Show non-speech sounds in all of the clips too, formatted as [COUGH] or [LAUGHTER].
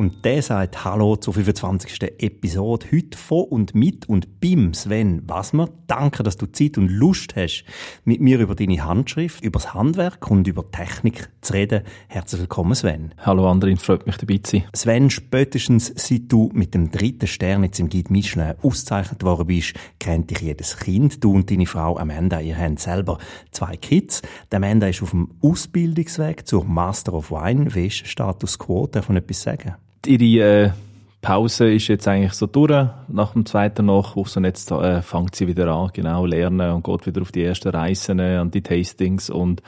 Und der sagt Hallo zur 25. Episode. Heute von und mit und beim Sven Wasmer. Danke, dass du Zeit und Lust hast, mit mir über deine Handschrift, über das Handwerk und über Technik zu reden. Herzlich willkommen, Sven. Hallo Andrin, freut mich dabei zu sein. Sven, spätestens seit du mit dem dritten Stern jetzt im Guide Michelin ausgezeichnet worden bist, kennt dich jedes Kind. Du und deine Frau Amanda, ihr habt selber zwei Kids. Die Amanda ist auf dem Ausbildungsweg zur Master of Wine. Wie ist Status Quo? Darf man etwas sagen? Ihre äh, Pause ist jetzt eigentlich so durch nach dem zweiten Nachwuchs und jetzt äh, fängt sie wieder an, genau, lernen und geht wieder auf die ersten Reisen, äh, an die Tastings und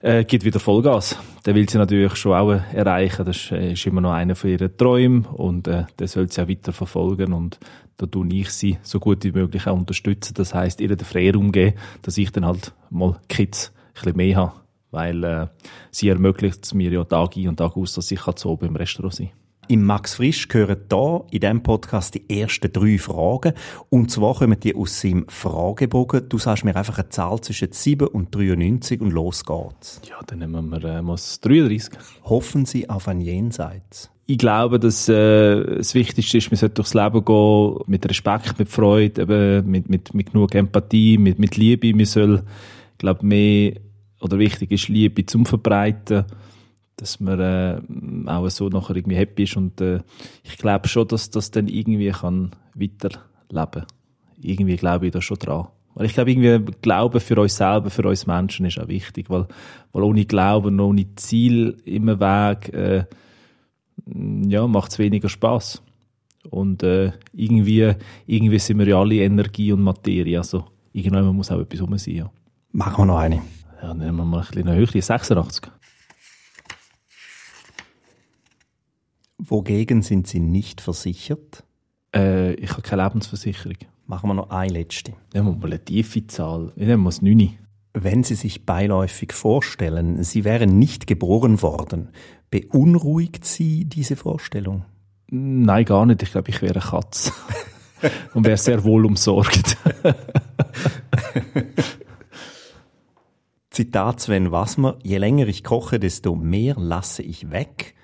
äh, gibt wieder Vollgas. Der will sie natürlich schon auch äh, erreichen. Das äh, ist immer noch einer von ihren Träumen und äh, der soll sie auch weiter verfolgen und da tue ich sie so gut wie möglich auch unterstützen. Das heißt, ihr den Freiraum geben, dass ich dann halt mal Kids ein bisschen mehr habe, weil äh, sie ermöglicht es mir ja Tag ein und Tag aus, dass ich so oben im Restaurant sein kann. Im Max Frisch gehören da in diesem Podcast die ersten drei Fragen. Und zwar kommen die aus seinem Fragebogen. Du sagst mir einfach eine Zahl zwischen 7 und 93 und los geht's. Ja, dann nehmen wir äh, mal 33. Hoffen Sie auf ein Jenseits? Ich glaube, dass äh, das Wichtigste ist, man sollte durchs Leben gehen mit Respekt, mit Freude, eben mit, mit, mit genug Empathie, mit, mit Liebe. Man soll, ich glaube, mehr oder wichtig ist Liebe zum Verbreiten dass man äh, auch so nachher irgendwie happy ist und äh, ich glaube schon, dass das dann irgendwie kann weiterleben. Irgendwie glaube ich da schon dran. Weil ich glaube, irgendwie Glauben für uns selber, für uns Menschen ist auch wichtig, weil, weil ohne Glauben, ohne Ziel im Weg, äh, ja, macht es weniger Spaß. Und äh, irgendwie, irgendwie sind wir ja alle Energie und Materie, also irgendwann muss auch etwas rum sein. Ja. Machen wir noch eine. Ja, nehmen wir mal ein bisschen höher, 86. Wogegen sind Sie nicht versichert? Äh, ich habe keine Lebensversicherung. Machen wir noch eine letzte. Nehmen wir mal eine tiefe Zahl. Ich nehme mal das 9. Wenn Sie sich beiläufig vorstellen, Sie wären nicht geboren worden, beunruhigt Sie diese Vorstellung? Nein, gar nicht. Ich glaube, ich wäre eine Katze. [LAUGHS] Und wäre sehr wohl umsorgt. Zitat Sven Wassmer, je länger ich koche, desto mehr lasse ich weg.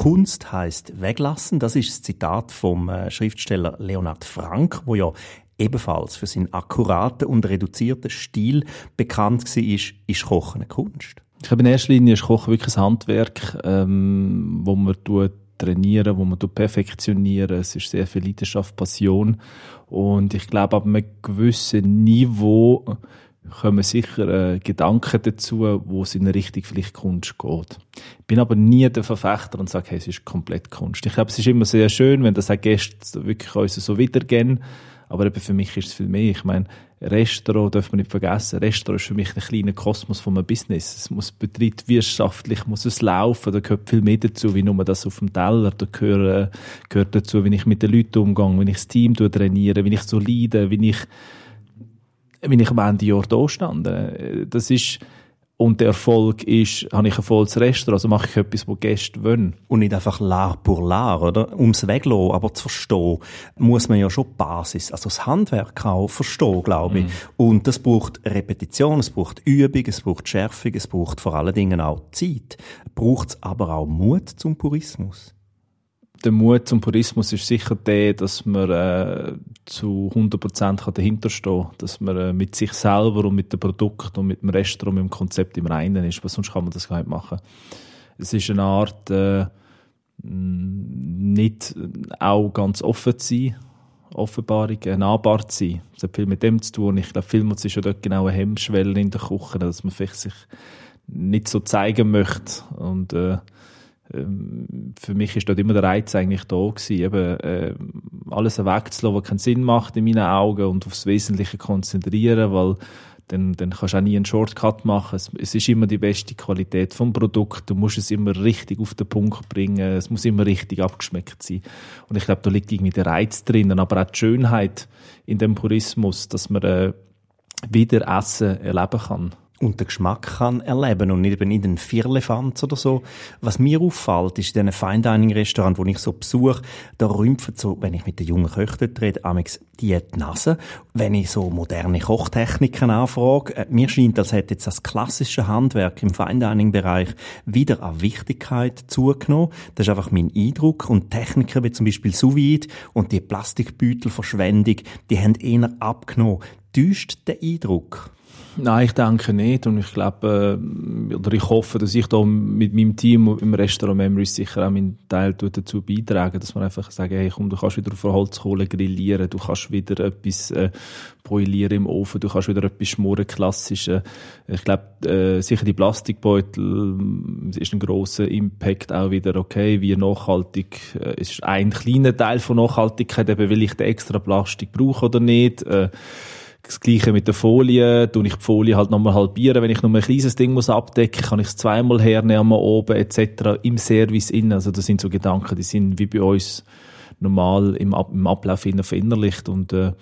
Kunst heißt weglassen. Das ist das Zitat vom äh, Schriftsteller Leonhard Frank, wo ja ebenfalls für seinen akkuraten und reduzierten Stil bekannt war, ist, ist Kochen eine Kunst. Ich glaube, in erster Linie ist Kochen wirklich ein Handwerk, ähm, wo man tut trainieren, wo man perfektionieren. Es ist sehr viel Leidenschaft, Passion. Und ich glaube, ab einem gewissen Niveau kommen sicher äh, Gedanken dazu, wo es in eine Richtung vielleicht Kunst geht. Ich bin aber nie der Verfechter und sage, hey, es ist komplett Kunst. Ich glaube, es ist immer sehr schön, wenn das auch Gäste wirklich uns so wiedergeben. Aber eben für mich ist es viel mehr. Ich meine, Restaurant darf man nicht vergessen. Restaurant ist für mich ein kleiner Kosmos von einem Business. Es muss betriebswirtschaftlich, muss es laufen. Da gehört viel mehr dazu, wie nur das auf dem Teller. Da gehört, gehört dazu, wie ich mit den Leuten umgehe, wie ich das Team trainiere, wie ich so leide, wie ich wenn ich am Ende Jahr da stand. Äh, das ist, und der Erfolg ist, habe ich ein volles Restaurant, also mache ich etwas, wo Gäste wollen. Und nicht einfach lar pour lar, oder? Ums Weglassen, aber zu verstehen, muss man ja schon die Basis, also das Handwerk auch verstehen, glaube ich. Mm. Und das braucht Repetition, es braucht Übung, es braucht Schärfung, es braucht vor allen Dingen auch Zeit. Braucht es aber auch Mut zum Purismus? Der Mut zum Purismus ist sicher der, dass man äh, zu 100% dahinter stehen kann, dass man äh, mit sich selber und mit dem Produkt und mit dem Restaurant, mit dem Konzept im Reinen ist, weil sonst kann man das gar nicht machen. Es ist eine Art, äh, nicht auch ganz offen zu sein, Offenbarung, nahbar zu sein. Es hat viel mit dem zu tun. Ich glaube, vielmals ist ja dort genau eine Hemmschwelle in der Küche, dass man vielleicht sich nicht so zeigen möchte und äh, ähm, für mich ist dort immer der Reiz eigentlich da gewesen, eben, äh, alles wegzulassen, was keinen Sinn macht in meinen Augen und aufs Wesentliche konzentrieren, weil dann, dann kannst du auch nie einen Shortcut machen. Es, es, ist immer die beste Qualität vom Produkt. Du musst es immer richtig auf den Punkt bringen. Es muss immer richtig abgeschmeckt sein. Und ich glaube, da liegt irgendwie der Reiz drin, aber auch die Schönheit in dem Purismus, dass man äh, wieder Essen erleben kann. Und den Geschmack kann erleben und nicht eben in den Vierlefanz oder so. Was mir auffällt, ist in diesen Fine Dining Restaurants, wo ich so besuche, da rümpfen so, wenn ich mit den jungen Köchen rede, amix die Nase. Wenn ich so moderne Kochtechniken anfrage, äh, mir scheint, als hätte jetzt das klassische Handwerk im Fine Dining Bereich wieder an Wichtigkeit zugenommen. Das ist einfach mein Eindruck. Und Techniken wie zum Beispiel Sous Vide und die Plastikbeutelverschwendung, die haben eher abgenommen. Täuscht der Eindruck? Nein, ich denke nicht. Und ich glaube, äh, oder ich hoffe, dass ich da mit meinem Team im Restaurant Memories sicher auch meinen Teil dazu beitragen, dass wir einfach sagen, hey, komm, du kannst wieder auf Holzkohle grillieren, du kannst wieder etwas äh, broilieren im Ofen, du kannst wieder etwas schmoren, klassische. Ich glaube, äh, sicher die Plastikbeutel äh, ist ein großer Impact auch wieder, okay, wie nachhaltig, äh, es ist ein kleiner Teil von Nachhaltigkeit, eben will ich den extra Plastik brauchen oder nicht, äh, das Gleiche mit der Folie, tue ich die Folie halt nochmal halbieren. Wenn ich nur ein kleines Ding muss abdecken, kann ich es zweimal hernehmen oben etc. im Service innen. Also das sind so Gedanken, die sind wie bei uns normal im, Ab im Ablauf innen verinnerlicht und äh,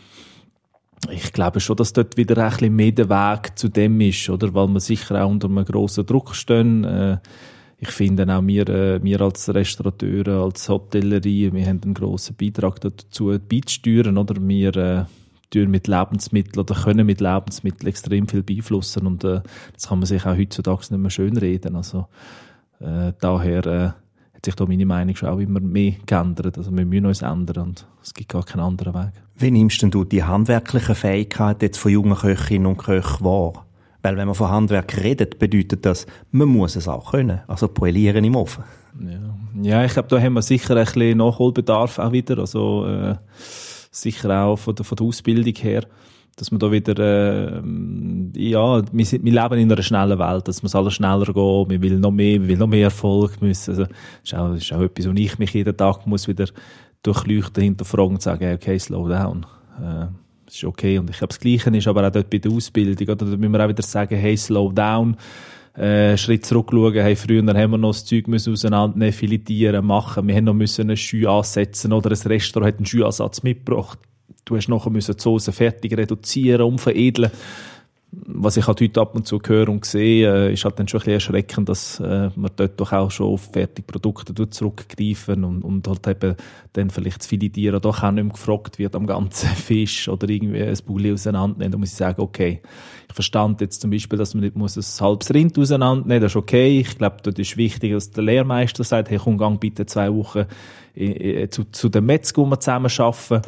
ich glaube schon, dass dort wieder ein bisschen mehr der Weg zu dem ist, oder? Weil wir sicher auch unter einem grossen Druck stehen. Äh, ich finde auch wir, äh, wir als Restaurateure, als Hotellerie, wir haben einen grossen Beitrag dazu beizusteuern, oder? Wir, äh, tun mit Lebensmitteln oder können mit Lebensmitteln extrem viel beeinflussen und äh, das kann man sich auch heutzutage nicht mehr schön reden. Also äh, daher äh, hat sich da meine Meinung schon auch immer mehr geändert. Also wir müssen uns ändern und es gibt gar keinen anderen Weg. Wie nimmst denn du die handwerklichen Fähigkeiten jetzt von jungen Köchinnen und Köchen wahr? Weil wenn man von Handwerk redet, bedeutet das, man muss es auch können. Also poelieren im Ofen. Ja, ja ich glaube, da haben wir sicher ein bisschen Nachholbedarf auch wieder. Also äh, sicher auch von der, von der Ausbildung her, dass man da wieder, äh, ja, wir, sind, wir leben in einer schnellen Welt, dass man alles schneller geht, wir will noch mehr, wir will noch mehr Erfolg müssen. Also, das ist auch, ist auch etwas, wo ich mich jeden Tag muss wieder durchleuchten, hinterfragen und sagen, okay, slow down. Äh, das ist okay. Und ich glaube, das Gleiche ist aber auch dort bei der Ausbildung, oder? Da müssen wir auch wieder sagen, hey, slow down äh, Schritt zurückschauen, hey, früher haben wir noch das Zeug müssen auseinandernehmen, filetieren, machen. Wir haben noch müssen einen Schü ansetzen oder ein Restaurant hat einen Schüansatz mitgebracht. Du hast nachher müssen die Soße fertig reduzieren, umveredeln was ich halt heute ab und zu höre und sehe, äh, ist halt dann schon ein bisschen erschreckend, dass äh, man dort doch auch schon auf Fertigprodukte zurückgreifen und, und halt eben dann vielleicht das Filetieren doch auch nicht mehr gefragt wird am ganzen [LAUGHS] Fisch oder irgendwie ein Bulli auseinandernehmen. Da muss ich sagen, okay, ich verstand jetzt zum Beispiel, dass man nicht muss ein halbes Rind auseinandernehmen, das ist okay. Ich glaube, dort ist wichtig, dass der Lehrmeister sagt, hey, komm, gang bitte zwei Wochen zu, zu dem Metzger, wo wir zusammen arbeiten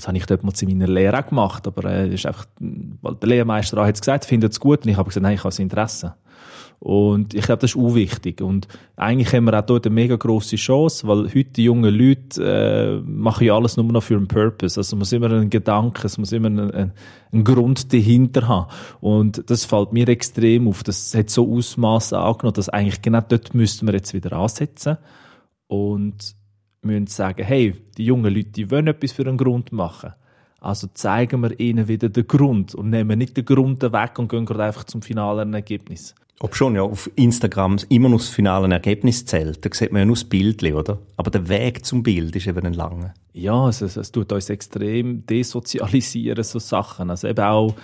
das habe ich dort mal zu meiner Lehre gemacht, aber äh, ist einfach, weil der Lehrmeister hat es gesagt, findet es gut und ich habe gesagt, nein, ich habe das Interesse. Und ich glaube, das ist auch wichtig. Und eigentlich haben wir auch dort eine mega grosse Chance, weil heute die jungen Leute äh, machen ja alles nur noch für einen Purpose. Also muss immer einen Gedanken, es muss immer einen, einen, einen Grund dahinter haben. Und das fällt mir extrem auf. Das hat so Ausmaße angenommen, dass eigentlich genau dort müssten wir jetzt wieder ansetzen. Und müssen sagen, hey, die jungen Leute, die wollen etwas für einen Grund machen. Also zeigen wir ihnen wieder den Grund und nehmen nicht den Grund weg und gehen gerade einfach zum finalen Ergebnis. Ob schon, ja, auf Instagram immer nur das finale Ergebnis zählt. Da sieht man ja nur das Bild, oder? Aber der Weg zum Bild ist eben ein langer. Ja, es, es, es tut uns extrem desozialisieren, so Sachen. Also eben auch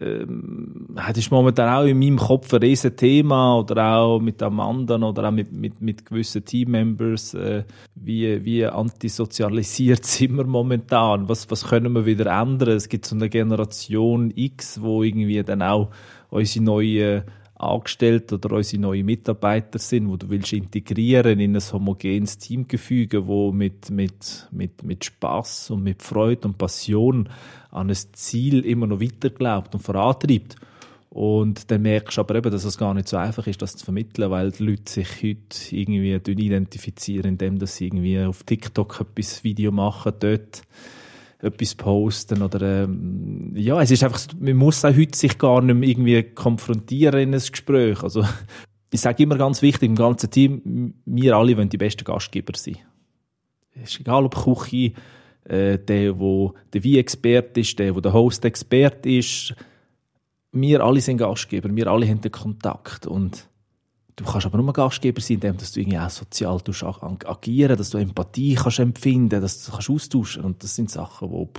ähm, das ist momentan auch in meinem Kopf ein riesen Thema oder auch mit Amanda oder auch mit, mit, mit gewissen Teammembers, äh, wie, wie antisozialisiert [LAUGHS] sind wir momentan? Was, was können wir wieder ändern? Es gibt so eine Generation X, wo irgendwie dann auch unsere neuen Angestellte oder unsere neuen Mitarbeiter sind, wo du willst integrieren in ein homogenes Teamgefüge, wo mit, mit, mit, mit Spaß und mit Freude und Passion an ein Ziel immer noch weiter glaubt und vorantreibt. Und dann merkst du aber eben, dass es gar nicht so einfach ist, das zu vermitteln, weil die Leute sich heute irgendwie identifizieren, indem sie irgendwie auf TikTok etwas Video machen, dort etwas posten oder ähm, ja, es ist einfach, man muss auch heute sich gar nicht mehr irgendwie konfrontieren in ein Gespräch. Also [LAUGHS] ich sage immer ganz wichtig im ganzen Team, wir alle wollen die besten Gastgeber sein. Es ist egal, ob Küche, äh, der, wo der Wie-Expert ist, der, wo der Host-Expert ist. Wir alle sind Gastgeber, wir alle haben den Kontakt und Du kannst aber nur Gastgeber sein, indem dass du irgendwie auch sozial agieren dass du Empathie kannst empfinden dass du kannst austauschen Und das sind Sachen, wo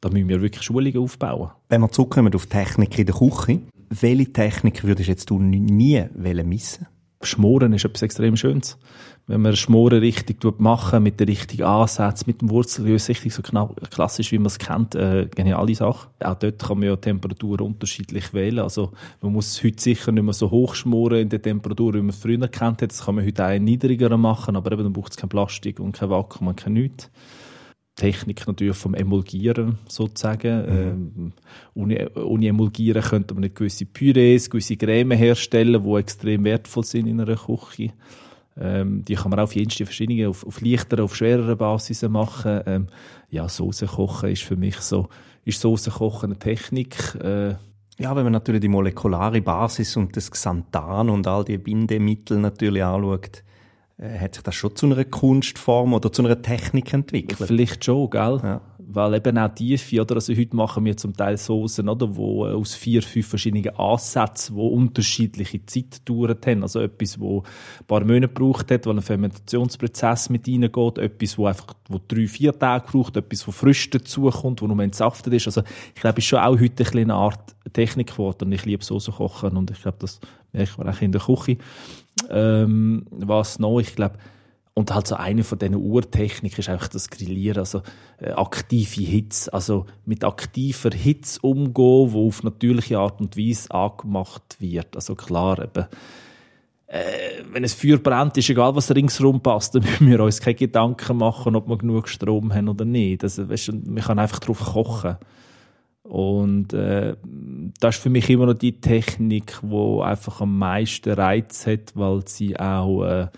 da müssen wir wirklich Schulungen aufbauen. Wenn wir zurückkommen auf Technik in der Küche, welche Technik würdest jetzt du nie missen Schmoren ist etwas extrem Schönes. Wenn man Schmoren richtig machen, mit den richtigen Ansätzen, mit dem Wurzelgemüse, richtig so klassisch, wie man es kennt, äh, geniale Sache. Auch dort kann man ja Temperaturen unterschiedlich wählen. Also, man muss heute sicher nicht mehr so hoch schmoren in der Temperatur, wie man es früher kennt. Das kann man heute auch niedriger machen, aber eben, dann braucht es kein Plastik und kein Vakuum und kein nichts. Technik natürlich vom Emulgieren sozusagen. Mhm. Ähm, ohne, ohne Emulgieren könnte man nicht gewisse Pürees, gewisse Creme herstellen, die extrem wertvoll sind in einer Küche. Ähm, die kann man auch auf jenste verschiedene, auf, auf leichteren, auf schwereren Basis machen. Ähm, ja, Soße kochen ist für mich so, ist Soße kochen eine Technik. Äh, ja, wenn man natürlich die molekulare Basis und das Xanthan und all die Bindemittel natürlich anschaut, hat sich das schon zu einer Kunstform oder zu einer Technik entwickelt? Vielleicht schon, gell? Ja. Weil eben auch Tiefe, oder? Also heute machen wir zum Teil Soßen, oder? Wo äh, aus vier, fünf verschiedenen Ansätzen, wo unterschiedliche Zeitdauern haben. Also etwas, wo ein paar Monate braucht hat, weil ein Fermentationsprozess mit reingeht. Etwas, wo einfach, wo drei, vier Tage braucht. Etwas, wo frisch dazukommt, wo nur entsaftet ist. Also ich glaube, es ist schon auch heute ein eine Art Technik geworden. Ich liebe Soßen kochen und ich glaube, das merke ich auch in der Küche. Ähm, was noch? Ich glaube, und halt so eine von diesen Urtechniken ist einfach das Grillieren, also äh, aktive Hitze. Also mit aktiver Hitze umgehen, wo auf natürliche Art und Weise angemacht wird. Also klar, eben, äh, wenn es Feuer brennt, ist egal, was ringsherum passt, [LAUGHS] dann müssen wir uns keine Gedanken machen, ob wir genug Strom haben oder nicht. Also, weißt, man kann einfach drauf kochen. Und äh, das ist für mich immer noch die Technik, wo einfach am meisten Reiz hat, weil sie auch äh,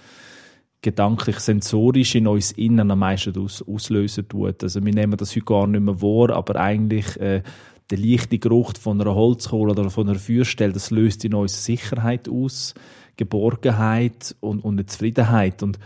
gedanklich sensorisch in uns innen am meisten aus, auslösen tut. Also wir nehmen das heute gar nicht mehr wahr, aber eigentlich äh, der leichte Geruch von einer Holzkohle oder von einer Feuerstelle, das löst in uns Sicherheit aus, Geborgenheit und, und eine Zufriedenheit. Und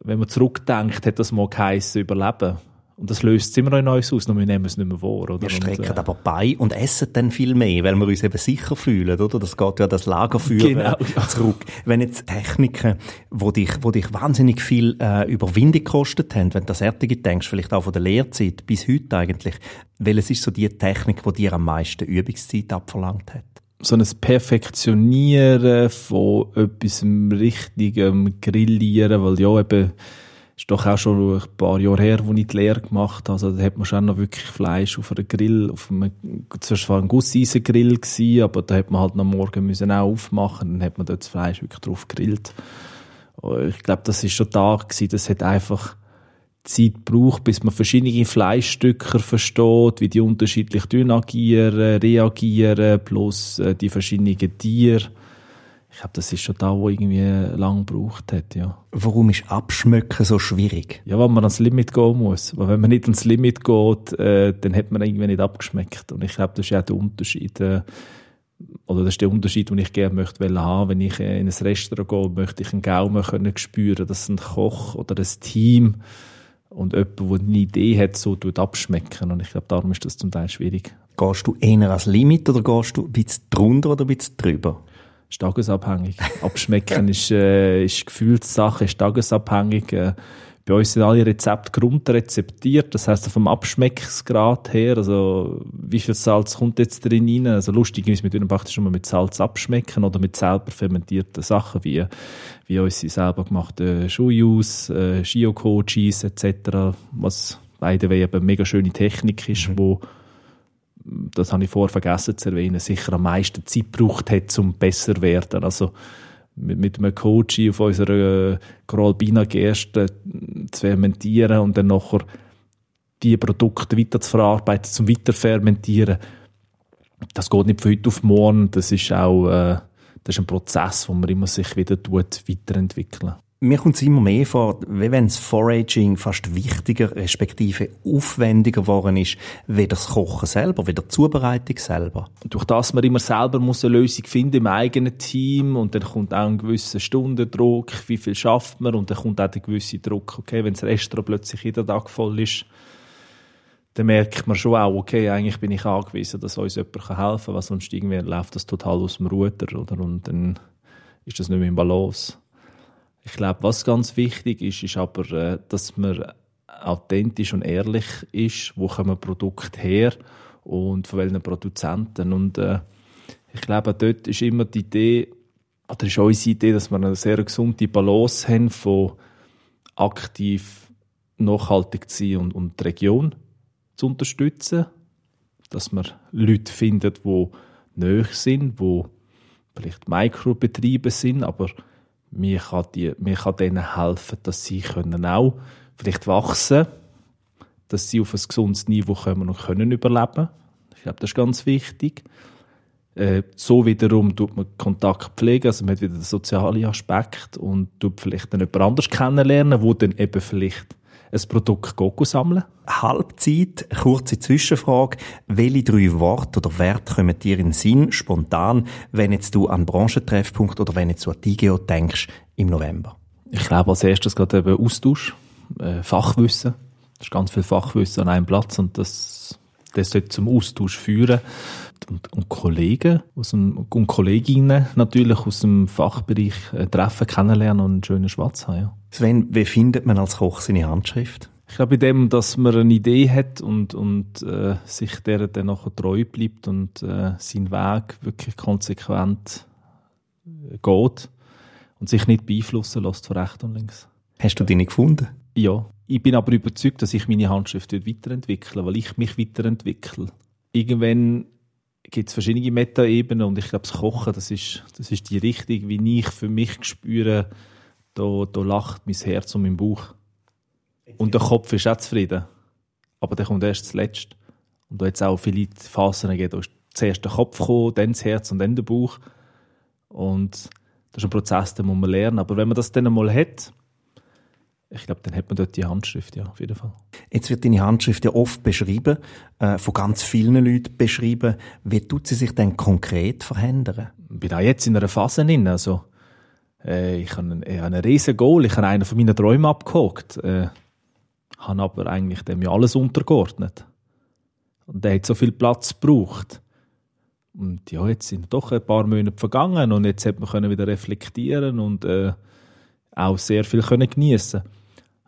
wenn man zurückdenkt, hat das mal geheissen, überleben. Und das löst es immer noch in uns aus, nur wir nehmen es nicht mehr vor. Oder? Wir strecken und, äh, aber bei und essen dann viel mehr, weil wir uns eben sicher fühlen, oder? Das geht ja das Lagerfeuer genau, [LAUGHS] ja. zurück. Wenn jetzt Techniken, wo dich, wo dich wahnsinnig viel äh, Überwindung gekostet haben, wenn du das Erdige denkst, vielleicht auch von der Lehrzeit bis heute eigentlich, welches ist so die Technik, die dir am meisten Übungszeit abverlangt hat? so ein Perfektionieren von etwas richtigem Grillieren, weil ja eben ist doch auch schon ein paar Jahre her, wo ich die Lehre gemacht habe. Also, da hat man schon noch wirklich Fleisch auf einem Grill, auf einem, zuerst war ein Gusseisengrill gewesen, aber da hat man halt am Morgen müssen auch aufmachen, dann hat man dort das Fleisch wirklich drauf gegrillt. Ich glaube, das ist schon da gewesen, das hat einfach Zeit gebraucht, bis man verschiedene Fleischstücke versteht, wie die unterschiedlich agieren, reagieren, plus äh, die verschiedenen Tiere ich glaube, das ist schon da, wo irgendwie lang gebraucht hat, ja. Warum ist Abschmecken so schwierig? Ja, weil man ans Limit gehen muss. Weil wenn man nicht ans Limit geht, äh, dann hat man irgendwie nicht abgeschmeckt. Und ich glaube, das ist ja der Unterschied. Äh, oder das ist der Unterschied, den ich gerne möchte haben. Wenn ich äh, in ein Restaurant gehe, möchte ich einen Gaumen können spüren, dass ein Koch oder ein Team und jemand, der eine Idee hat, so tut abschmecken. Und ich glaube, darum ist das zum Teil schwierig. Gehst du eher ans Limit oder gehst du ein bisschen drunter oder ein bisschen drüber? Ist tagesabhängig. Abschmecken [LAUGHS] ist, äh, ist Gefühlssache, ist tagesabhängig. Äh, bei uns sind alle Rezepte grundrezeptiert, das heißt vom Abschmeckungsgrad her, also wie viel Salz kommt jetzt drin rein. Also lustig ist, wir tun praktisch schon mal mit Salz abschmecken oder mit selber fermentierten Sachen wie, wie unsere selber gemachten Shuyus, äh, Shioko, Cheese etc., was beide eben mega schöne Technik ist, mhm. wo das habe ich vorher vergessen zu erwähnen, sicher am meisten Zeit gebraucht hat, um besser zu werden. Also mit, mit einem Coach auf unserer äh, Coralbina Gerste zu fermentieren und dann nachher die Produkte weiter zu verarbeiten, zum Weiterfermentieren. Das geht nicht von heute auf morgen. Das ist auch äh, das ist ein Prozess, wo man immer sich wieder tut, weiterentwickeln mir kommt es immer mehr vor, wie wenn das Foraging fast wichtiger, respektive aufwendiger geworden ist, wie das Kochen selber, wie die Zubereitung selber. Durch das man immer selber muss eine Lösung finden im eigenen Team und dann kommt auch ein gewisser Stundendruck, wie viel schafft man und dann kommt auch der gewisse Druck, okay, wenn das Restaurant plötzlich jeden Tag voll ist, dann merkt man schon auch, okay, eigentlich bin ich angewiesen, dass uns jemand helfen kann, weil sonst irgendwie läuft das total aus dem Ruder, oder? Und dann ist das nicht mehr im Balance. Ich glaube, was ganz wichtig ist, ist aber, äh, dass man authentisch und ehrlich ist, wo kommen Produkte her und von welchen Produzenten. Und äh, Ich glaube, dort ist immer die Idee, oder ist unsere Idee, dass wir eine sehr gesunde Balance haben von aktiv nachhaltig zu sein und, und die Region zu unterstützen. Dass wir Leute finden, die näher sind, die vielleicht Mikrobetriebe sind, aber mir kann, die, mir kann denen helfen, dass sie können auch vielleicht wachsen dass sie auf ein gesundes Niveau kommen und können überleben. Ich glaube, das ist ganz wichtig. Äh, so wiederum tut man Kontakt pflegen, also man hat wieder den sozialen Aspekt und tut vielleicht dann jemand anders kennenlernen, wo dann eben vielleicht ein Produkt Goku sammeln. Halbzeit, kurze Zwischenfrage. Welche drei Worte oder Werte kommen dir in den Sinn, spontan, wenn jetzt du an Branchentreffpunkt oder wenn jetzt du an DIGEO denkst im November? Ich glaube als erstes gerade eben Austausch, äh, Fachwissen. Das ist ganz viel Fachwissen an einem Platz und das, das sollte zum Austausch führen. Und, und Kollegen aus dem, und Kolleginnen natürlich aus dem Fachbereich äh, treffen, kennenlernen und einen schönen Schwarz haben. Ja. Sven, wie findet man als Koch seine Handschrift? Ich glaube, in dem, dass man eine Idee hat und, und äh, sich der dann nachher treu bleibt und äh, seinen Weg wirklich konsequent äh, geht und sich nicht beeinflussen lässt von rechts und links. Hast du deine gefunden? Ja. Ich bin aber überzeugt, dass ich meine Handschrift weiterentwickle, weil ich mich weiterentwickle. Irgendwann gibt es verschiedene Metaebenen und ich glaube, das Kochen, das ist, das ist die Richtung, wie ich für mich spüre, da, da lacht mein Herz und mein Bauch. Und der Kopf ist auch zufrieden. Aber der kommt erst zuletzt. Und da hat es auch viele Phasen gegeben, da ist zuerst der Kopf gekommen, dann das Herz und dann der Bauch. Und das ist ein Prozess, den muss man lernen. Aber wenn man das dann einmal hat, ich glaube, dann hat man dort die Handschrift, ja, auf jeden Fall. Jetzt wird deine Handschrift ja oft beschrieben, äh, von ganz vielen Leuten beschrieben. Wie tut sie sich denn konkret verändern? Ich bin auch jetzt in einer Phase drin, also äh, ich habe einen, ich einen riesen Goal, ich habe einen von meinen Träumen abgehakt, äh, habe aber eigentlich dem ja alles untergeordnet. Und der hat so viel Platz gebraucht. Und ja, jetzt sind doch ein paar Monate vergangen und jetzt hat man wieder reflektieren und äh, auch sehr viel können geniessen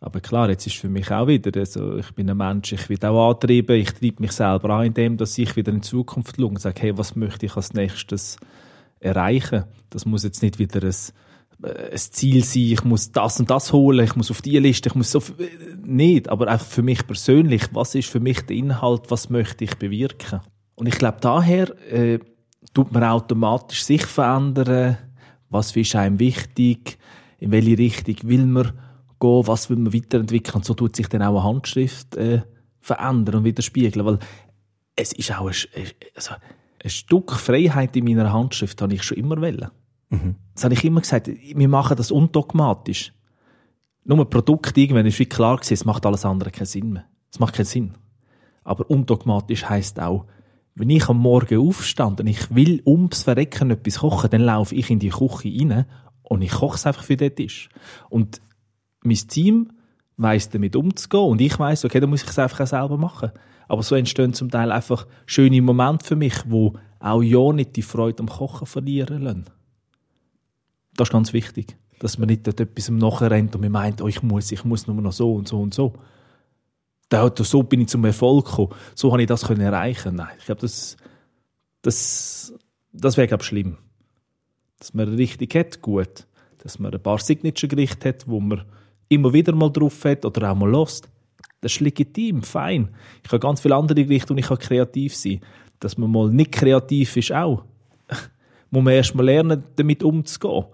aber klar, jetzt ist für mich auch wieder, also ich bin ein Mensch, ich will auch antrieben, ich treibe mich selber an, indem dass ich wieder in Zukunft schaue und sage, hey, was möchte ich als nächstes erreichen? Das muss jetzt nicht wieder ein, äh, ein Ziel sein, ich muss das und das holen, ich muss auf die Liste, ich muss so, nicht, aber einfach für mich persönlich, was ist für mich der Inhalt, was möchte ich bewirken? Und ich glaube, daher äh, tut man automatisch sich verändern, was ist einem wichtig, in welche Richtung will man gehen, was will man weiterentwickeln. Und so tut sich dann auch eine Handschrift äh, verändern und widerspiegeln. Weil es ist auch ein, also ein Stück Freiheit in meiner Handschrift, habe ich schon immer wollen. Mhm. Das habe ich immer gesagt, wir machen das undogmatisch. Nur ein Produkt irgendwann ist wie klar gewesen, es macht alles andere keinen Sinn mehr. Es macht keinen Sinn. Aber undogmatisch heisst auch, wenn ich am Morgen aufstand und ich will ums Verrecken etwas kochen, dann laufe ich in die Küche rein und ich koche es einfach für den Tisch. Und mein Team weiss damit umzugehen und ich weiss, okay, dann muss ich es einfach auch selber machen. Aber so entstehen zum Teil einfach schöne Momente für mich, wo auch ja nicht die Freude am Kochen verlieren lassen. Das ist ganz wichtig, dass man nicht dort etwas nachrennt und man meint, oh, ich muss, ich muss nur noch so und so und so. so bin ich zum Erfolg gekommen. So habe ich das erreichen. Nein, ich glaube, das, das, das wäre, glaube schlimm dass man richtig hat, gut. Dass man ein paar Signature-Gerichte hat, wo man immer wieder mal drauf hat oder auch mal lost. Das ist legitim, fein. Ich habe ganz viele andere Gerichte und ich kann kreativ sein. Dass man mal nicht kreativ ist, auch. [LAUGHS] Muss man erst mal lernen, damit umzugehen.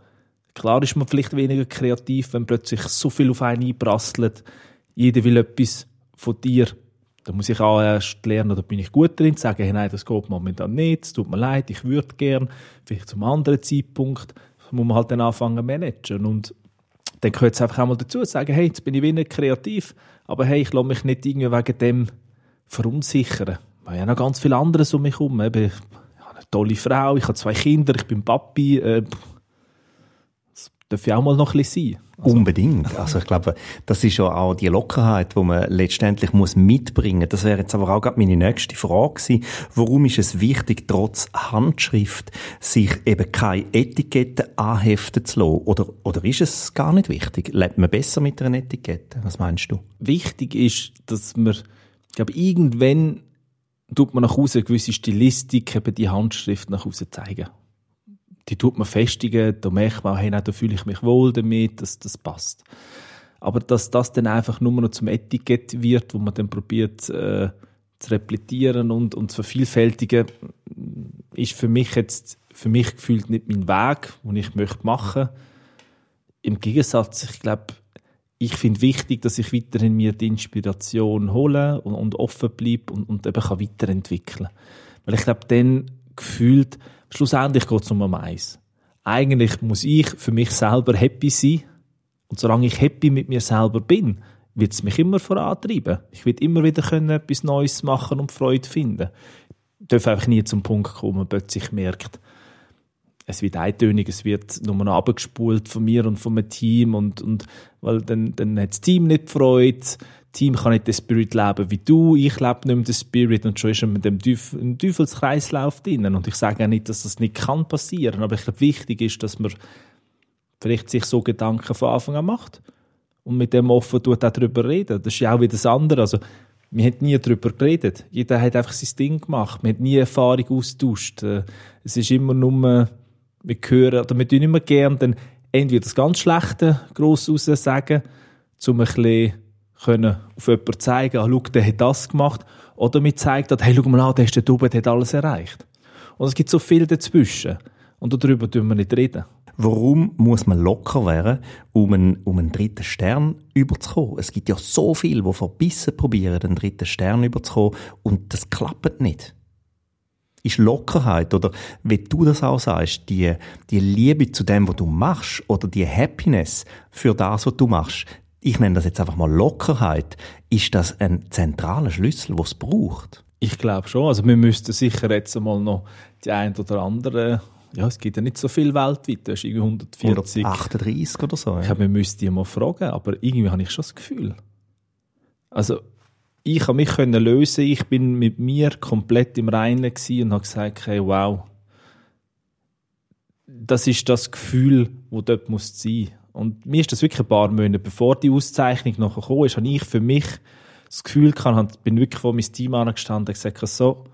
Klar ist man vielleicht weniger kreativ, wenn plötzlich so viel auf einen einprasselt. Jeder will etwas von dir. Da muss ich auch erst lernen, da bin ich gut drin, zu sagen, hey, nein, das geht momentan nicht, es tut mir leid, ich würde gern, vielleicht zum anderen Zeitpunkt, das muss man halt dann anfangen managen. Und dann gehört es einfach auch mal dazu, zu sagen, hey, jetzt bin ich wieder kreativ, aber hey, ich lasse mich nicht irgendwie wegen dem verunsichern. Ich habe ja noch ganz viele andere um mich herum. Ich habe eine tolle Frau, ich habe zwei Kinder, ich bin Papi. Äh, darf ja auch mal noch ein bisschen sein. Also. Unbedingt. Also ich glaube, das ist ja auch die Lockerheit, die man letztendlich muss mitbringen. Das wäre jetzt aber auch gerade meine nächste Frage gewesen. Warum ist es wichtig, trotz Handschrift sich eben keine Etikette anheften zu lassen? Oder, oder ist es gar nicht wichtig? Lebt man besser mit einer Etikette? Was meinst du? Wichtig ist, dass man, ich glaube, irgendwann tut man nach Hause eine gewisse Stilistik, eben die Handschrift nach Hause zeigen. Die tut man festigen, da merkt man, hey, da fühle ich mich wohl damit, das, das passt. Aber dass das dann einfach nur noch zum Etikett wird, wo man dann probiert äh, zu replizieren und, und zu vervielfältigen, ist für mich jetzt, für mich gefühlt nicht mein Weg, den ich möchte machen. Im Gegensatz, ich glaube, ich finde wichtig, dass ich weiterhin mir die Inspiration hole und, und offen bleibe und, und eben kann weiterentwickeln. Weil ich glaube, dann gefühlt, schlussendlich geht es um eins. Eigentlich muss ich für mich selber happy sein. Und solange ich happy mit mir selber bin, wird es mich immer vorantreiben. Ich will immer wieder können etwas Neues machen und Freude finden. Ich darf einfach nie zum Punkt kommen, plötzlich merkt, es wird eintönig, es wird nur noch abgespult von mir und meinem Team und, und weil dann, dann hat das Team nicht Freude, das Team kann nicht den Spirit leben wie du, ich lebe nicht mehr den Spirit und schon ist man mit dem Teufel, Teufelskreislauf drinnen und ich sage auch nicht, dass das nicht kann passieren, aber ich glaube, wichtig ist, dass man vielleicht sich so Gedanken von Anfang an macht und mit dem offen tut auch darüber reden. Das ist ja auch wieder das andere, also wir haben nie darüber geredet. Jeder hat einfach sein Ding gemacht. Wir haben nie Erfahrung austauscht. Äh, es ist immer nur wir hören, oder wir tun immer gerne dann entweder das ganz Schlechte gross raus um ein bisschen auf jemanden zeigen, ah, schau, der hat das gemacht, oder wir zeigen, hey, schau mal an, der ist der Dube, der hat alles erreicht. Und es gibt so viel dazwischen. Und darüber tun wir nicht reden. Warum muss man locker werden, um einen, um einen dritten Stern überzukommen? Es gibt ja so viele, die verbissen probieren, den dritten Stern überzukommen, und das klappt nicht ist Lockerheit oder wie du das auch sagst, die, die Liebe zu dem, was du machst oder die Happiness für das, was du machst. Ich nenne das jetzt einfach mal Lockerheit. Ist das ein zentraler Schlüssel, was es braucht? Ich glaube schon. Also wir müssten sicher jetzt einmal noch die ein oder andere ja, es gibt ja nicht so viel weltweit. Du hast irgendwie 140. 138 oder so. Ja. Ich glaube, wir müssten die mal fragen, aber irgendwie habe ich schon das Gefühl. Also, ich habe mich können lösen. Ich bin mit mir komplett im Reinen und habe gesagt, hey, wow, das ist das Gefühl, wo dort muss sein. Und mir ist das wirklich ein paar Monate bevor die Auszeichnung noch gekommen ist, habe ich für mich das Gefühl gehabt, bin wirklich vor meinem Team angestanden und gesagt, so,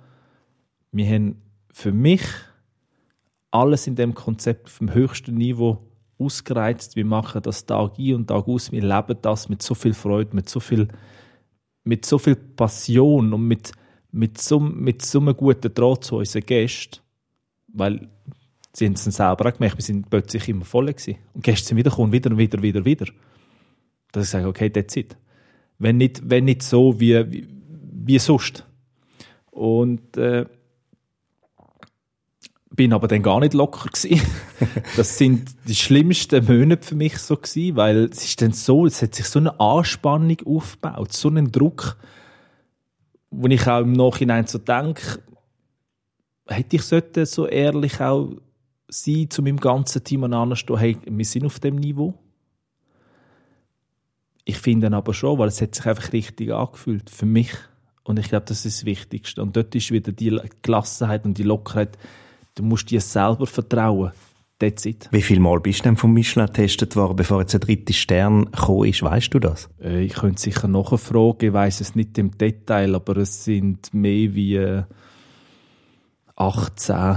wir haben für mich alles in dem Konzept auf dem höchsten Niveau ausgereizt. Wir machen das Tag ein und Tag aus. Wir leben das mit so viel Freude, mit so viel mit so viel Passion und mit, mit, so, mit so einem guten Draht zu unseren Gästen, weil sie haben es dann selber auch gemerkt, wir sind plötzlich immer voll gewesen. Und Gäste sind wieder gekommen, wieder und wieder, wieder, wieder. Dass ich sage, okay, that's it. Wenn nicht, wenn nicht so wie, wie, wie sonst. Und äh, bin aber dann gar nicht locker gewesen. [LAUGHS] das sind die schlimmsten Monate für mich so gewesen, weil es ist dann so, es hat sich so eine Anspannung aufgebaut, so einen Druck, wo ich auch im Nachhinein so denke, hätte ich sollte so ehrlich auch sein zu meinem ganzen Team und anstehen, hey, wir sind auf dem Niveau. Ich finde dann aber schon, weil es hat sich einfach richtig angefühlt für mich. Und ich glaube, das ist das Wichtigste. Und dort ist wieder die Gelassenheit und die Lockerheit, Du musst dir selber vertrauen. That's it. Wie viel Mal bist du denn vom Michelin getestet worden, bevor jetzt der dritte Stern gekommen ist? Weißt du das? Äh, ich könnte sicher nachfragen. Ich weiß es nicht im Detail, aber es sind mehr wie 18 äh,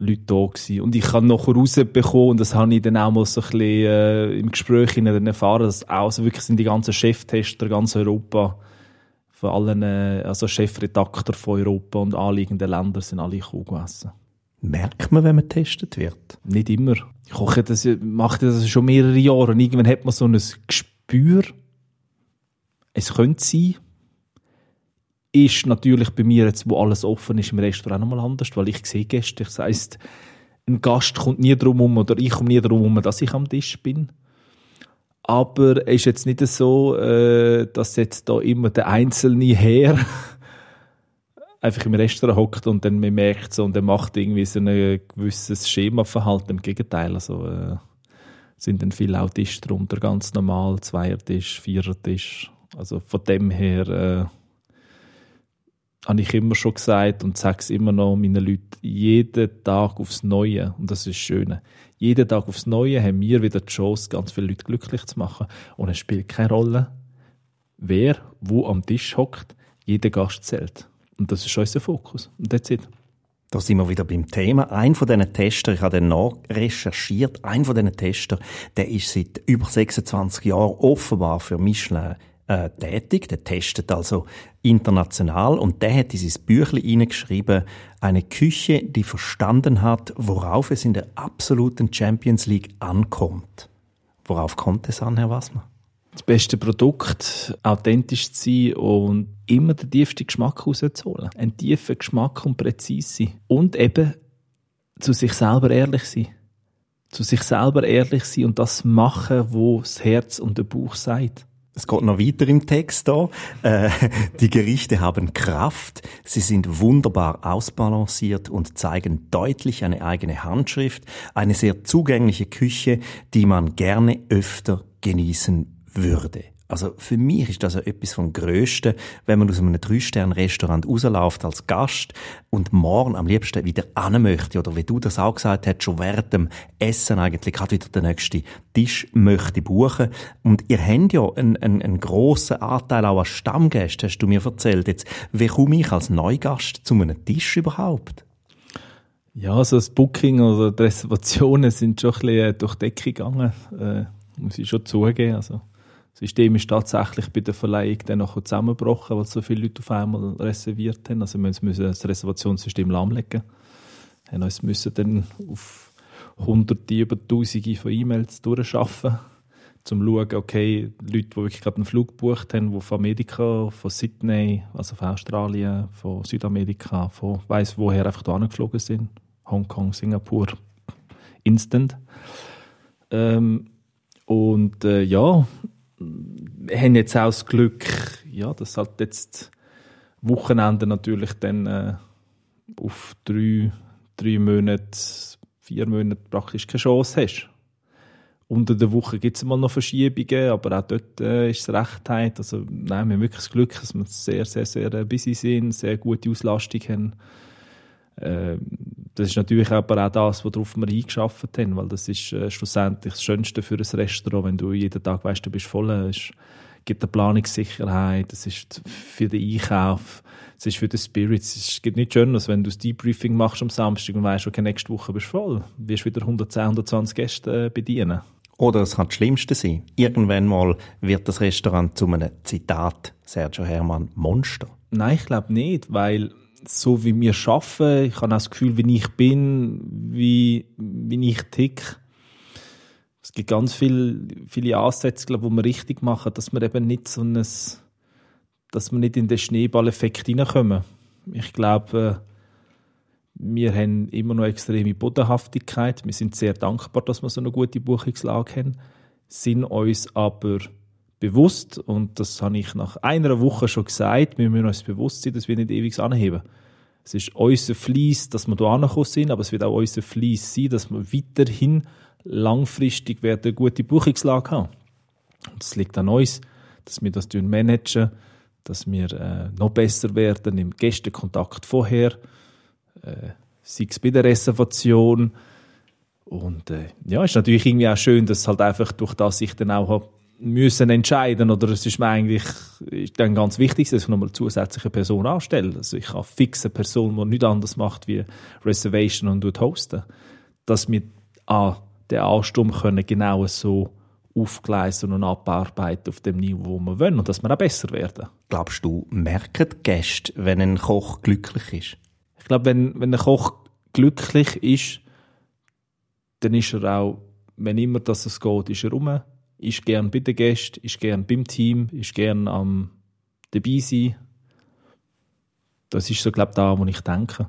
Leute da gewesen. Und ich habe nachher rausbekommen, und das habe ich dann auch mal so ein bisschen äh, im Gespräch erfahren, dass auch so wirklich sind die ganzen Cheftester ganz Europa von allen, äh, also Chefredakteur von Europa und anliegenden Ländern sind alle gekommen. Merkt man, wenn man getestet wird? Nicht immer. Ich koche das, mache das schon mehrere Jahre und irgendwann hat man so ein Gespür. Es könnte sein. Ist natürlich bei mir jetzt, wo alles offen ist, im Restaurant nochmal anders, weil ich sehe Gäste. Das heisst, ein Gast kommt nie drum herum oder ich komme nie drum herum, dass ich am Tisch bin. Aber es ist jetzt nicht so, äh, dass jetzt da immer der einzelne Herr einfach im Restaurant hockt und dann man merkt so und er macht irgendwie so ein gewisses Schemaverhalten. Im Gegenteil, also äh, sind dann viele auch drunter, ganz normal, Zweiertisch, Vierertisch. Also von dem her äh, habe ich immer schon gesagt und sage es immer noch meinen Leuten, jeden Tag aufs Neue, und das ist das Schöne, jeden Tag aufs Neue haben wir wieder die Chance, ganz viele Leute glücklich zu machen. Und es spielt keine Rolle, wer wo am Tisch hockt, jeder Gast zählt. Und das ist unser Fokus. Und that's it. Da sind wir wieder beim Thema. Ein von diesen Tester, ich habe den recherchiert, ein von diesen Tester, der ist seit über 26 Jahren offenbar für Michelin äh, tätig. Der testet also international und der hat in sein Büchlein hineingeschrieben, eine Küche, die verstanden hat, worauf es in der absoluten Champions League ankommt. Worauf kommt es an, Herr Wassmer? Das beste Produkt, authentisch zu sein und immer den tiefsten Geschmack rauszuholen. Einen tiefen Geschmack und präzise sein. Und eben zu sich selber ehrlich sein. Zu sich selber ehrlich sein und das machen, wo das Herz und der Bauch sagt. Es geht noch weiter im Text da. Äh, die Gerichte haben Kraft, sie sind wunderbar ausbalanciert und zeigen deutlich eine eigene Handschrift, eine sehr zugängliche Küche, die man gerne öfter genießen würde. Also für mich ist das ja etwas vom Größten, wenn man aus einem Drei-Sterne-Restaurant rausläuft als Gast und morgen am liebsten wieder an möchte oder wie du das auch gesagt hast, schon während dem Essen eigentlich gerade wieder den nächsten Tisch möchte buchen. Und ihr habt ja einen, einen, einen grossen Anteil auch an Stammgästen, hast du mir erzählt. Jetzt, wie komme ich als Neugast zu einem Tisch überhaupt? Ja, also das Booking oder die Reservationen sind schon ein bisschen durch die Decke gegangen, äh, muss ich schon zugeben. Also System ist tatsächlich bei der Verleihung dann noch zusammengebrochen, weil so viele Leute auf einmal reserviert haben. Also wir müssen das Reservationssystem lahmlegen. Wir müssen dann auf Hunderte, über Tausende von E-Mails durchschaffen, um zu schauen, okay, Leute, die wirklich gerade einen Flug gebucht haben, die von Amerika, von Sydney, also von Australien, von Südamerika, von weiss woher einfach da geflogen sind, Hongkong, Singapur, instant. Ähm, und äh, ja, haben jetzt auch das Glück, ja, dass halt jetzt Wochenende natürlich dann äh, auf drei, drei Monate, vier Monate praktisch keine Chance hast. Unter der Woche gibt es mal noch Verschiebungen, aber auch dort äh, ist es Rechtheit. Also, nein, wir haben wirklich das Glück, dass wir sehr, sehr, sehr busy sind, sehr gute Auslastung haben. Äh, das ist natürlich aber auch das, worauf wir eingeschafft haben, weil das ist äh, schlussendlich das Schönste für ein Restaurant, wenn du jeden Tag weißt, du bist voll. Es gibt eine Planungssicherheit, es ist für den Einkauf, es ist für den Spirit. Es gibt nichts Schöneres, wenn du das Debriefing machst am Samstag und weißt, okay, nächste Woche bist du voll. Du wirst wieder 110, 120 Gäste äh, bedienen. Oder es kann das Schlimmste sein. Irgendwann mal wird das Restaurant zu einem Zitat Sergio Hermann Monster. Nein, ich glaube nicht, weil so wie wir arbeiten, ich habe auch das Gefühl, wie ich bin, wie, wie ich tick. Es gibt ganz viel, viele Ansätze, glaube ich, die wir richtig machen, dass wir eben nicht so ein, dass wir nicht in den Schneeballeffekt hineinkommen. Ich glaube, wir haben immer noch extreme Bodenhaftigkeit. Wir sind sehr dankbar, dass wir so eine gute Buchungslage haben, sind uns aber bewusst, und das habe ich nach einer Woche schon gesagt, wir müssen uns bewusst sein, dass wir nicht ewig anheben. Es ist unser Fleiss, dass wir hier angekommen sind, aber es wird auch unser Fleiss sein, dass wir weiterhin langfristig eine gute Buchungslage haben. Und es liegt an uns, dass wir das managen, dass wir äh, noch besser werden im Gästekontakt vorher, äh, sei es bei der Reservation. Und äh, ja, ist natürlich irgendwie auch schön, dass halt einfach durch das ich dann auch müssen entscheiden oder es ist mir eigentlich ist dann ganz wichtig, dass ich nochmal zusätzliche Person anstelle. Also ich habe fixe Person, die nichts anderes macht wie Reservation und hosten. Dass wir an den Ansturm können genau so aufgleisen und abarbeiten auf dem Niveau, wo wir wollen und dass wir auch besser werden. Glaubst du, merken Gäste, wenn ein Koch glücklich ist? Ich glaube, wenn, wenn ein Koch glücklich ist, dann ist er auch, wenn immer dass es geht, ist er rum ist gern bei den Gästen, ist gern beim Team, ist gern am dabei sein. Das ist so, glaube ich, da, wo ich denke.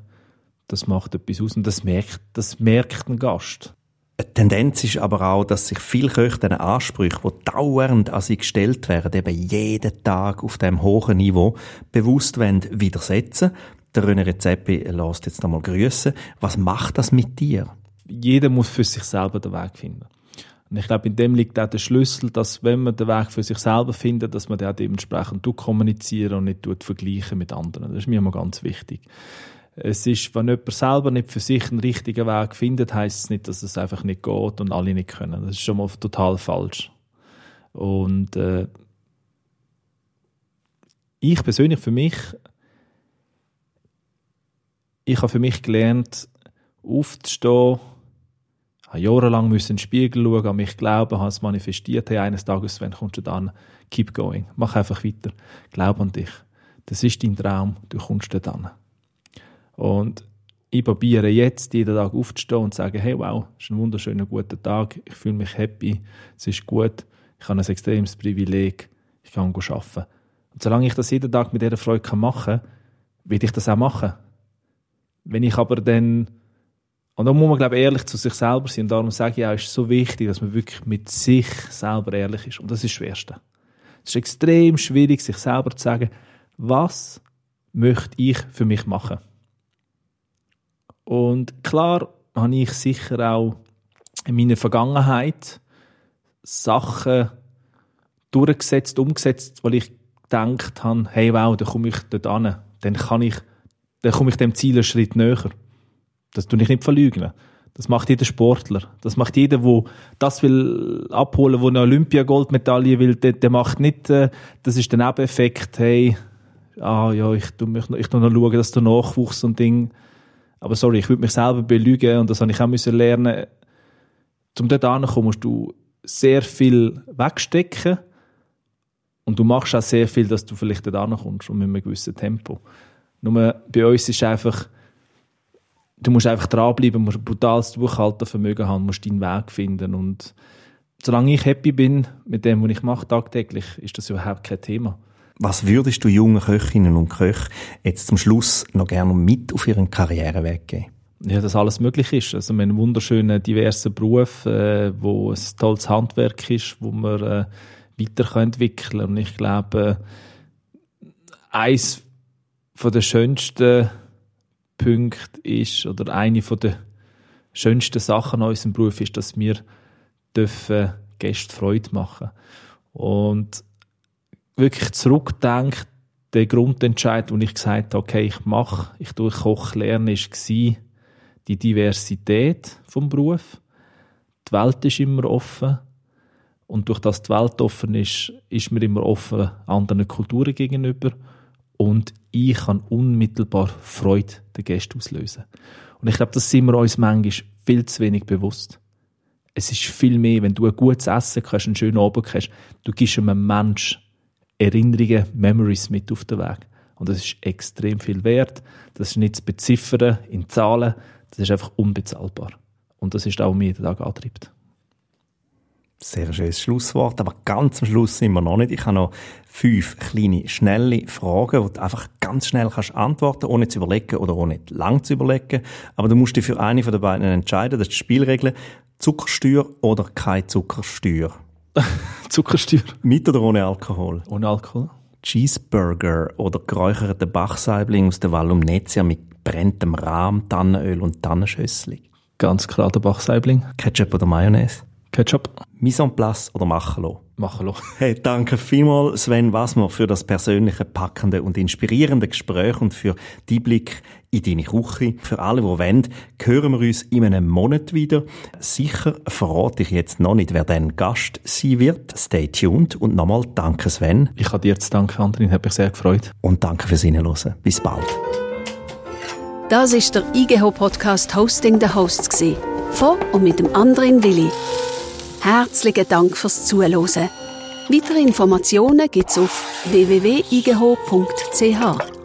Das macht etwas aus und das merkt, das merkt ein Gast. Eine Tendenz ist aber auch, dass sich viele Köche diesen Ansprüchen, die dauernd an sie gestellt werden, eben jeden Tag auf dem hohen Niveau, bewusst wollen widersetzen. Der René Rezeppi lässt jetzt einmal grüßen. Was macht das mit dir? Jeder muss für sich selber den Weg finden. Und ich glaube, in dem liegt auch der Schlüssel, dass wenn man den Weg für sich selber findet, dass man den auch dementsprechend kommunizieren und nicht vergleichen mit anderen. Das ist mir immer ganz wichtig. Es ist, wenn jemand selber nicht für sich einen richtigen Weg findet, heißt es nicht, dass es einfach nicht geht und alle nicht können. Das ist schon mal total falsch. Und äh, ich persönlich für mich ich habe für mich gelernt, aufzustehen, habe jahrelang in den Spiegel schauen, an mich glauben, habe es manifestiert, hey, eines Tages, wenn kommst du dann, keep going, mach einfach weiter, glaub an dich. Das ist dein Traum, du kommst dann. Und ich probiere jetzt, jeden Tag aufzustehen und zu sagen, hey, wow, es ist ein wunderschöner, guter Tag, ich fühle mich happy, es ist gut, ich habe ein extremes Privileg, ich kann arbeiten. Und solange ich das jeden Tag mit dieser Freude machen kann, will ich das auch machen. Wenn ich aber dann, und da muss man, glaube ich, ehrlich zu sich selber sein, und darum sage ich auch, es ist so wichtig, dass man wirklich mit sich selber ehrlich ist. Und das ist das Schwerste. Es ist extrem schwierig, sich selber zu sagen, was möchte ich für mich machen? Und klar habe ich sicher auch in meiner Vergangenheit Sachen durchgesetzt, umgesetzt, weil ich gedacht habe, hey wow, da komme ich dort an, dann kann ich, dann komme ich dem Ziel einen Schritt näher. Das tue ich nicht verleugnen. Das macht jeder Sportler. Das macht jeder, der das will abholen, wo eine Olympiagoldmedaille will. Der, der macht nicht, äh, das ist der Nebeneffekt, hey, ah ja, ich tu mich, ich tu noch schauen, dass der Nachwuchs und Ding. Aber sorry, ich würde mich selber belügen und das habe ich auch müssen lernen. Zum dort ankommen musst du sehr viel wegstecken und du machst auch sehr viel, dass du vielleicht dort ankommst und mit einem gewissen Tempo. Nur bei uns ist einfach, du musst einfach dranbleiben, musst ein brutales Durchhaltevermögen haben, musst deinen Weg finden und solange ich happy bin mit dem, was ich mache tagtäglich, ist das überhaupt kein Thema. Was würdest du jungen Köchinnen und Köchen jetzt zum Schluss noch gerne mit auf ihren Karriereweg geben? Ja, dass alles möglich ist. Also, wir haben einen wunderschönen, diversen Beruf, äh, wo ein tolles Handwerk ist, wo man äh, weiter entwickeln kann. Und ich glaube, eins von der schönsten Punkte ist, oder eine von der schönsten Sachen an unserem Beruf ist, dass wir dürfen Gäste Freude machen. Und wirklich zurückdenkt, der Grundentscheid, wo ich gesagt habe, okay, ich mache, ich tue Koch lernen, war die Diversität vom Beruf. Die Welt ist immer offen. Und durch das die Welt offen ist, ist man immer offen anderen Kulturen gegenüber. Und ich kann unmittelbar Freude der Gäste auslösen. Und ich glaube, das sind wir uns manchmal viel zu wenig bewusst. Es ist viel mehr, wenn du ein gutes Essen kannst, einen schönen Abend hast, du gibst einem Menschen Erinnerungen, Memories mit auf den Weg. Und das ist extrem viel wert. Das ist nicht zu beziffern in Zahlen. Das ist einfach unbezahlbar. Und das ist auch, mich jeden Tag antreibt. Sehr schönes Schlusswort, aber ganz am Schluss sind wir noch nicht. Ich habe noch fünf kleine, schnelle Fragen, die du einfach ganz schnell kannst antworten ohne zu überlegen oder ohne lang zu überlegen. Aber du musst dich für eine von den beiden entscheiden. Das ist die Spielregel. Zuckersteuer oder kein Zuckersteuer? [LAUGHS] Zuckersteuer. Mit oder ohne Alkohol? Ohne Alkohol. Cheeseburger oder geräucherte Bachsaibling aus der Val Umnezia mit brenntem Rahm, Tannenöl und Tannenschössli? Ganz klar der Bachsaibling. Ketchup oder Mayonnaise? Ketchup. Mise en place oder Machelo? Machelo. [LAUGHS] Hey, danke vielmals, Sven Wasmer, für das persönliche, packende und inspirierende Gespräch und für die Blick in deine Küche. Für alle, die wollen, hören wir uns in einem Monat wieder. Sicher verrate ich jetzt noch nicht, wer dein Gast sein wird. Stay tuned und nochmal danke, Sven. Ich habe dir zu danken, Andrin, hat mich sehr gefreut. Und danke fürs Hinhören. Bis bald. Das ist der IGH-Podcast Hosting the Hosts. Von und mit dem Andrin Willi. Herzlichen Dank fürs Zuhören. Weitere Informationen gibt's auf www.igho.ch.